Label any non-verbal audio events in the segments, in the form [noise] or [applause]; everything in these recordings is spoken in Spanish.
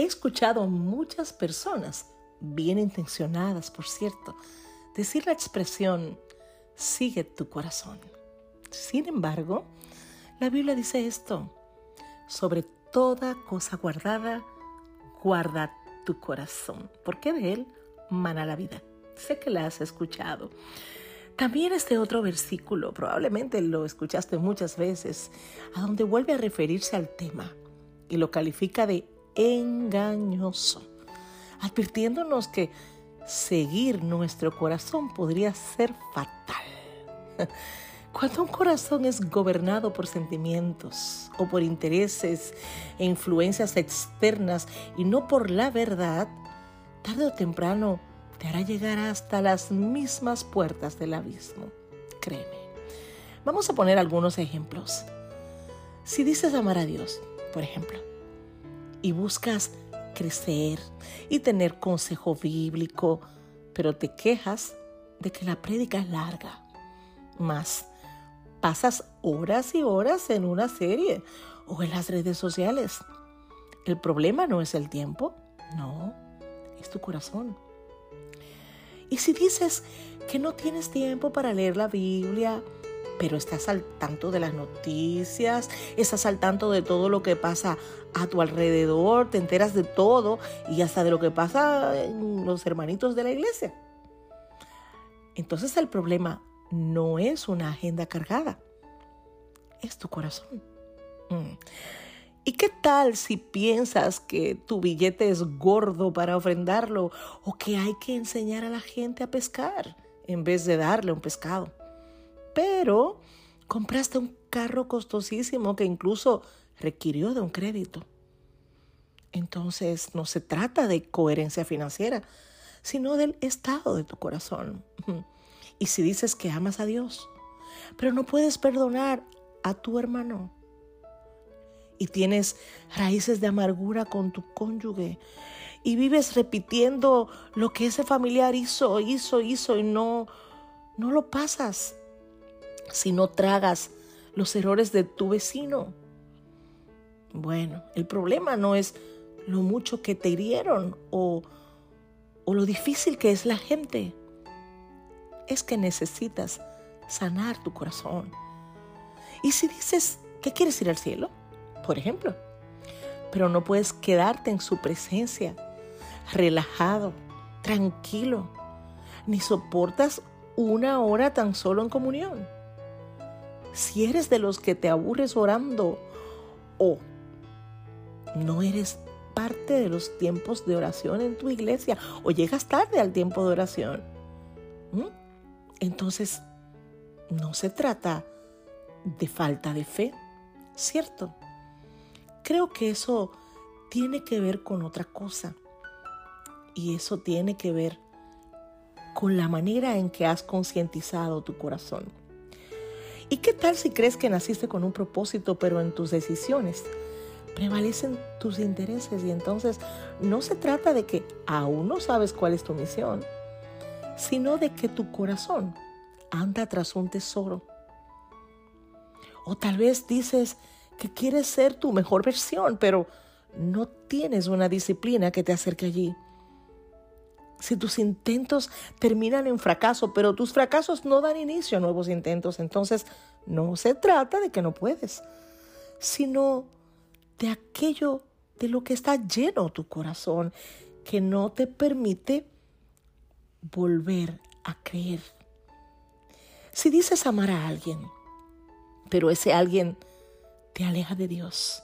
He escuchado muchas personas, bien intencionadas por cierto, decir la expresión, sigue tu corazón. Sin embargo, la Biblia dice esto, sobre toda cosa guardada, guarda tu corazón, porque de él mana la vida. Sé que la has escuchado. También este otro versículo, probablemente lo escuchaste muchas veces, a donde vuelve a referirse al tema y lo califica de engañoso, advirtiéndonos que seguir nuestro corazón podría ser fatal. [laughs] Cuando un corazón es gobernado por sentimientos o por intereses e influencias externas y no por la verdad, tarde o temprano te hará llegar hasta las mismas puertas del abismo. Créeme. Vamos a poner algunos ejemplos. Si dices amar a Dios, por ejemplo, y buscas crecer y tener consejo bíblico, pero te quejas de que la prédica es larga, más pasas horas y horas en una serie o en las redes sociales. El problema no es el tiempo, no, es tu corazón. Y si dices que no tienes tiempo para leer la Biblia, pero estás al tanto de las noticias, estás al tanto de todo lo que pasa a tu alrededor, te enteras de todo y hasta de lo que pasa en los hermanitos de la iglesia. Entonces el problema no es una agenda cargada, es tu corazón. Mm. ¿Y qué tal si piensas que tu billete es gordo para ofrendarlo o que hay que enseñar a la gente a pescar en vez de darle un pescado? Pero compraste un carro costosísimo que incluso requirió de un crédito. Entonces no se trata de coherencia financiera, sino del estado de tu corazón. Y si dices que amas a Dios, pero no puedes perdonar a tu hermano y tienes raíces de amargura con tu cónyuge y vives repitiendo lo que ese familiar hizo, hizo, hizo y no no lo pasas si no tragas los errores de tu vecino. Bueno, el problema no es lo mucho que te hirieron o, o lo difícil que es la gente es que necesitas sanar tu corazón. Y si dices que quieres ir al cielo, por ejemplo, pero no puedes quedarte en su presencia, relajado, tranquilo, ni soportas una hora tan solo en comunión. Si eres de los que te aburres orando o no eres parte de los tiempos de oración en tu iglesia o llegas tarde al tiempo de oración, entonces, no se trata de falta de fe, ¿cierto? Creo que eso tiene que ver con otra cosa. Y eso tiene que ver con la manera en que has concientizado tu corazón. ¿Y qué tal si crees que naciste con un propósito, pero en tus decisiones prevalecen tus intereses? Y entonces no se trata de que aún no sabes cuál es tu misión, sino de que tu corazón anda tras un tesoro. O tal vez dices que quieres ser tu mejor versión, pero no tienes una disciplina que te acerque allí. Si tus intentos terminan en fracaso, pero tus fracasos no dan inicio a nuevos intentos, entonces no se trata de que no puedes, sino de aquello de lo que está lleno tu corazón, que no te permite volver a creer. Si dices amar a alguien, pero ese alguien te aleja de Dios,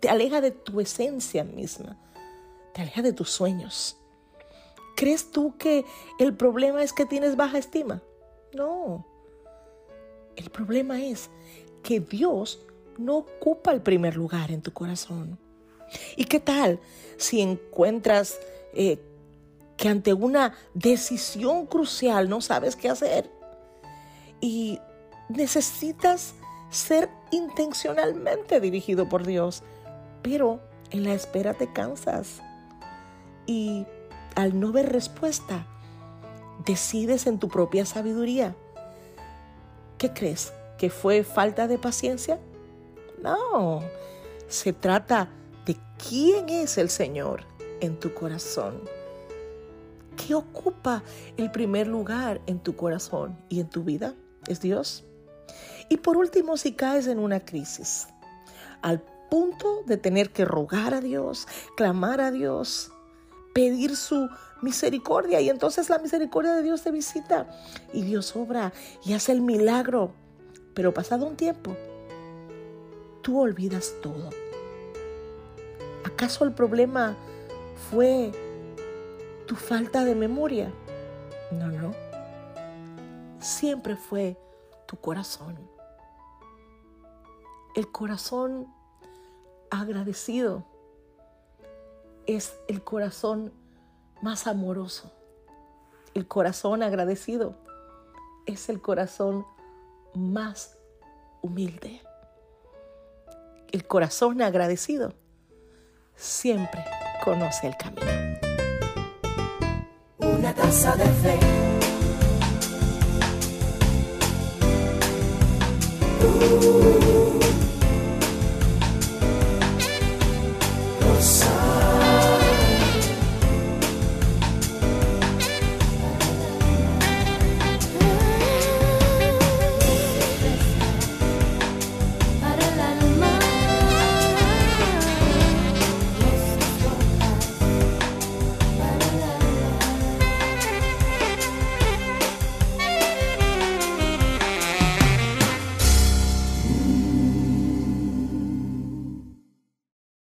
te aleja de tu esencia misma, te aleja de tus sueños. ¿Crees tú que el problema es que tienes baja estima? No. El problema es que Dios no ocupa el primer lugar en tu corazón. ¿Y qué tal si encuentras eh, que ante una decisión crucial no sabes qué hacer y necesitas ser intencionalmente dirigido por Dios, pero en la espera te cansas y al no ver respuesta, decides en tu propia sabiduría. ¿Qué crees? ¿Que fue falta de paciencia? No, se trata de ¿quién es el Señor en tu corazón? ¿Qué ocupa el primer lugar en tu corazón y en tu vida? ¿Es Dios? Y por último, si caes en una crisis, al punto de tener que rogar a Dios, clamar a Dios, pedir su misericordia y entonces la misericordia de Dios te visita y Dios obra y hace el milagro. Pero pasado un tiempo, tú olvidas todo. ¿Acaso el problema fue tu falta de memoria? No, no. Siempre fue tu corazón. El corazón agradecido es el corazón más amoroso. El corazón agradecido es el corazón más humilde. El corazón agradecido siempre conoce el camino. Una taza de fe. Uh.